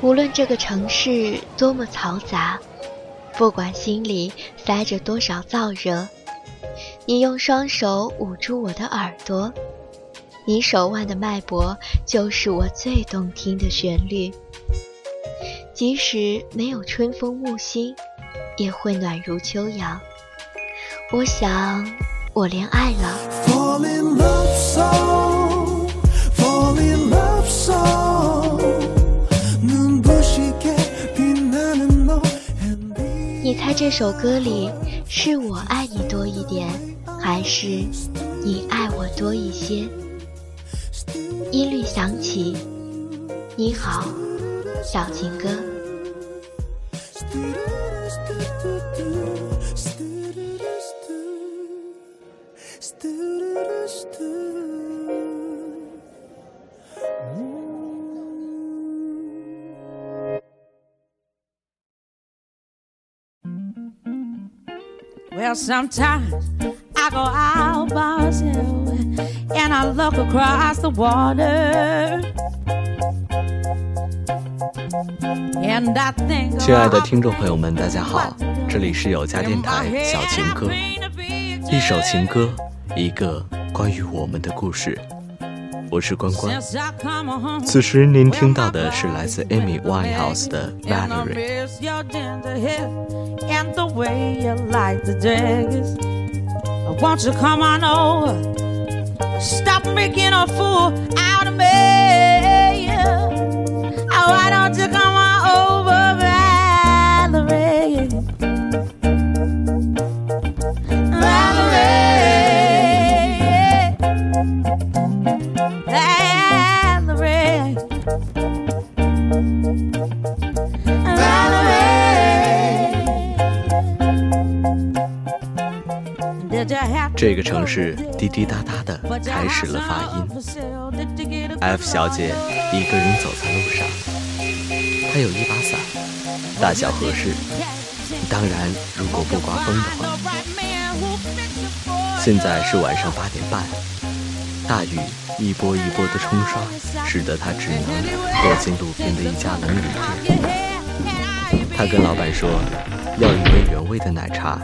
无论这个城市多么嘈杂，不管心里塞着多少燥热，你用双手捂住我的耳朵，你手腕的脉搏就是我最动听的旋律。即使没有春风木心，也会暖如秋阳。我想，我恋爱了。你在这首歌里是我爱你多一点，还是你爱我多一些？音律响起，你好，小情歌。Well, sometimes I go out by myself and I look across the water. 亲爱的听众朋友们，大家好，这里是有家电台小情歌，一首情歌，一个关于我们的故事。我是关关。此时您听到的是来自 Amy Winehouse 的《Valerie》。这个城市滴滴答答的开始了发音。F 小姐一个人走在路上，她有一把伞，大小合适。当然，如果不刮风的话。现在是晚上八点半，大雨一波一波的冲刷，使得她只能躲进路边的一家冷饮店。她跟老板说，要一杯原味的奶茶。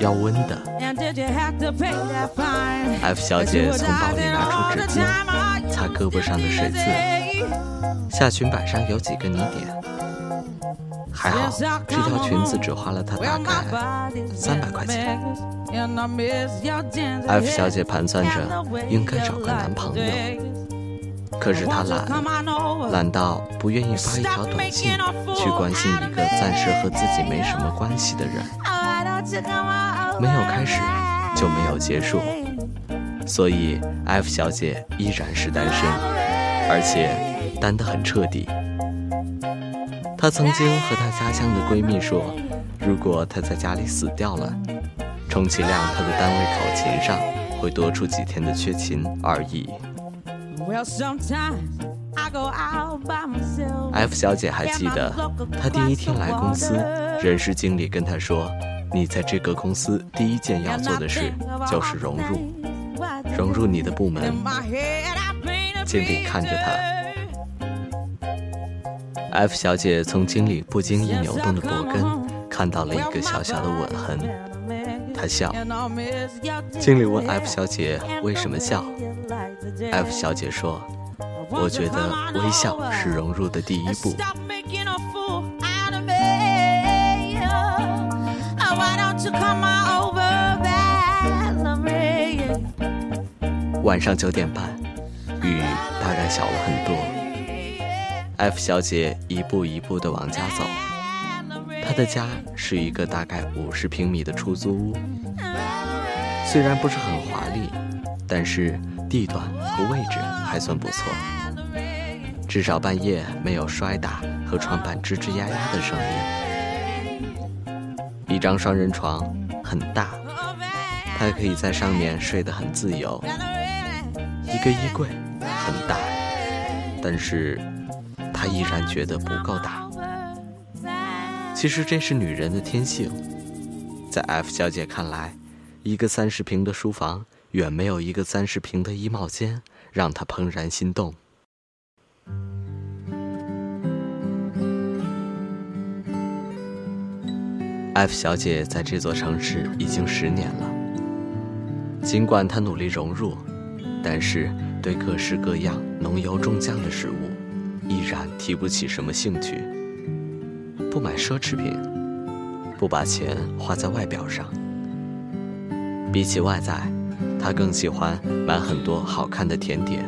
要温的。F 小姐从包里拿出纸巾，擦胳膊上的水渍。下裙摆上有几个泥点，还好这条裙子只花了她大概三百块钱。F 小姐盘算着应该找个男朋友，可是她懒，懒到不愿意发一条短信去关心一个暂时和自己没什么关系的人。没有开始，就没有结束，所以 F 小姐依然是单身，而且单得很彻底。她曾经和她家乡的闺蜜说，如果她在家里死掉了，充其量她的单位考勤上会多出几天的缺勤而已。F 小姐还记得，她第一天来公司，人事经理跟她说。你在这个公司第一件要做的事就是融入，融入你的部门。经理看着他，F 小姐从经理不经意扭动的脖根看到了一个小小的吻痕，她笑。经理问 F 小姐为什么笑，F 小姐说：“我觉得微笑是融入的第一步。”晚上九点半，雨大概小了很多。F 小姐一步一步的往家走，她的家是一个大概五十平米的出租屋，虽然不是很华丽，但是地段和位置还算不错，至少半夜没有摔打和床板吱吱呀呀的声音。一张双人床很大，她可以在上面睡得很自由。一个衣柜很大，但是她依然觉得不够大。其实这是女人的天性，在 F 小姐看来，一个三十平的书房远没有一个三十平的衣帽间让她怦然心动。F 小姐在这座城市已经十年了。尽管她努力融入，但是对各式各样浓油重酱的食物，依然提不起什么兴趣。不买奢侈品，不把钱花在外表上。比起外在，她更喜欢买很多好看的甜点。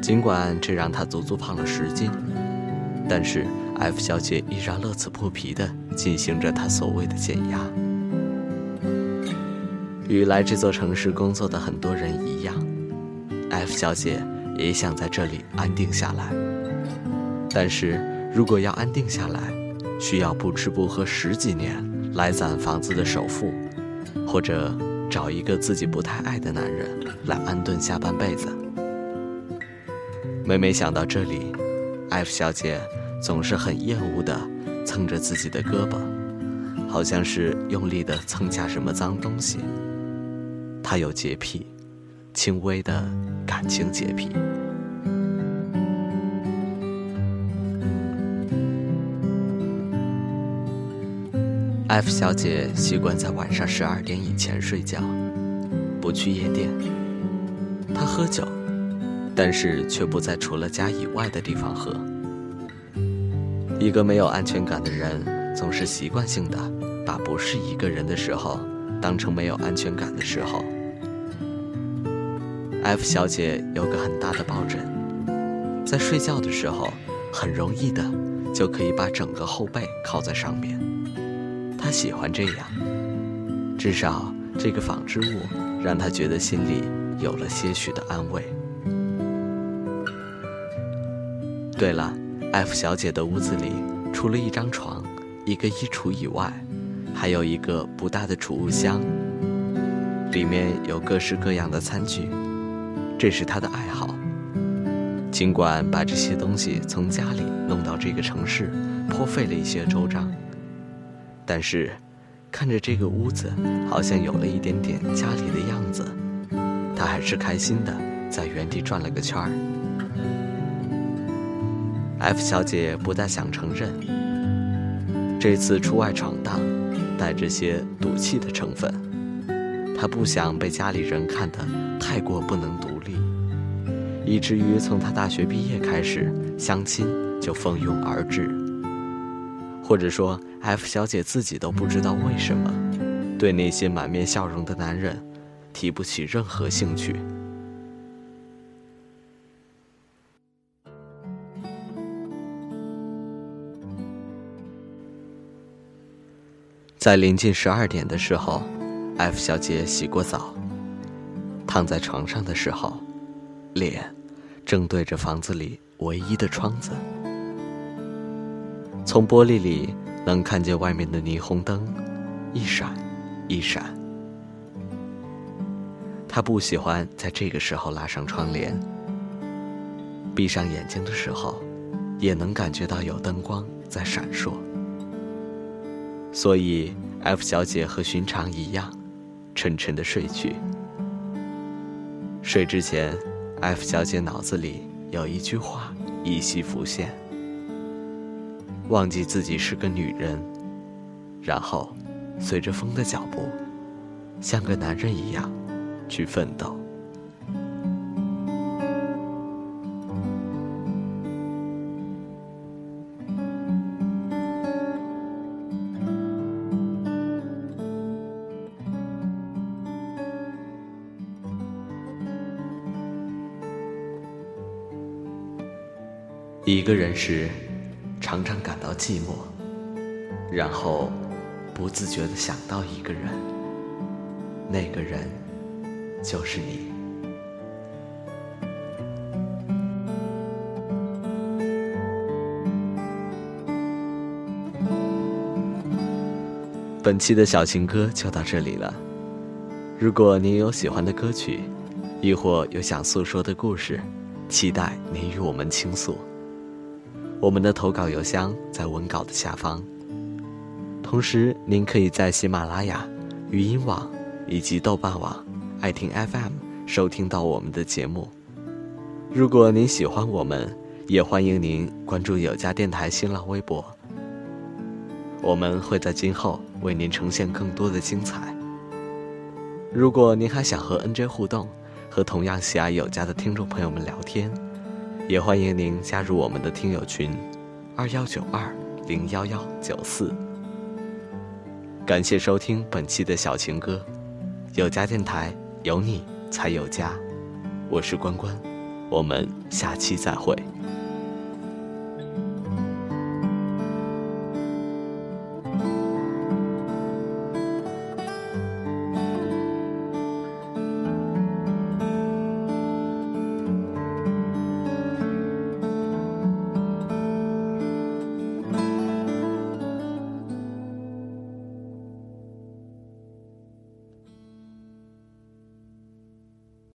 尽管这让她足足胖了十斤，但是。F 小姐依然乐此不疲的进行着他所谓的减压。与来这座城市工作的很多人一样，F 小姐也想在这里安定下来。但是如果要安定下来，需要不吃不喝十几年来攒房子的首付，或者找一个自己不太爱的男人来安顿下半辈子。每每想到这里，F 小姐。总是很厌恶的蹭着自己的胳膊，好像是用力的蹭下什么脏东西。他有洁癖，轻微的感情洁癖。F 小姐习惯在晚上十二点以前睡觉，不去夜店。她喝酒，但是却不在除了家以外的地方喝。一个没有安全感的人，总是习惯性的把不是一个人的时候当成没有安全感的时候。F 小姐有个很大的抱枕，在睡觉的时候很容易的就可以把整个后背靠在上面。她喜欢这样，至少这个纺织物让她觉得心里有了些许的安慰。对了。F 小姐的屋子里，除了一张床、一个衣橱以外，还有一个不大的储物箱，里面有各式各样的餐具，这是她的爱好。尽管把这些东西从家里弄到这个城市，颇费了一些周章，但是看着这个屋子好像有了一点点家里的样子，她还是开心的在原地转了个圈儿。F 小姐不再想承认，这次出外闯荡带着些赌气的成分。她不想被家里人看得太过不能独立，以至于从她大学毕业开始，相亲就蜂拥而至。或者说，F 小姐自己都不知道为什么，对那些满面笑容的男人提不起任何兴趣。在临近十二点的时候，F 小姐洗过澡，躺在床上的时候，脸正对着房子里唯一的窗子，从玻璃里能看见外面的霓虹灯一闪一闪。她不喜欢在这个时候拉上窗帘，闭上眼睛的时候，也能感觉到有灯光在闪烁。所以，F 小姐和寻常一样，沉沉的睡去。睡之前，F 小姐脑子里有一句话依稀浮现：忘记自己是个女人，然后，随着风的脚步，像个男人一样，去奋斗。一个人时，常常感到寂寞，然后不自觉的想到一个人，那个人就是你。本期的小情歌就到这里了。如果您有喜欢的歌曲，亦或有想诉说的故事，期待您与我们倾诉。我们的投稿邮箱在文稿的下方。同时，您可以在喜马拉雅、语音网以及豆瓣网、爱听 FM 收听到我们的节目。如果您喜欢我们，也欢迎您关注有家电台新浪微博。我们会在今后为您呈现更多的精彩。如果您还想和 NJ 互动，和同样喜爱有家的听众朋友们聊天，也欢迎您加入我们的听友群：二幺九二零幺幺九四。感谢收听本期的小情歌，有家电台有你才有家，我是关关，我们下期再会。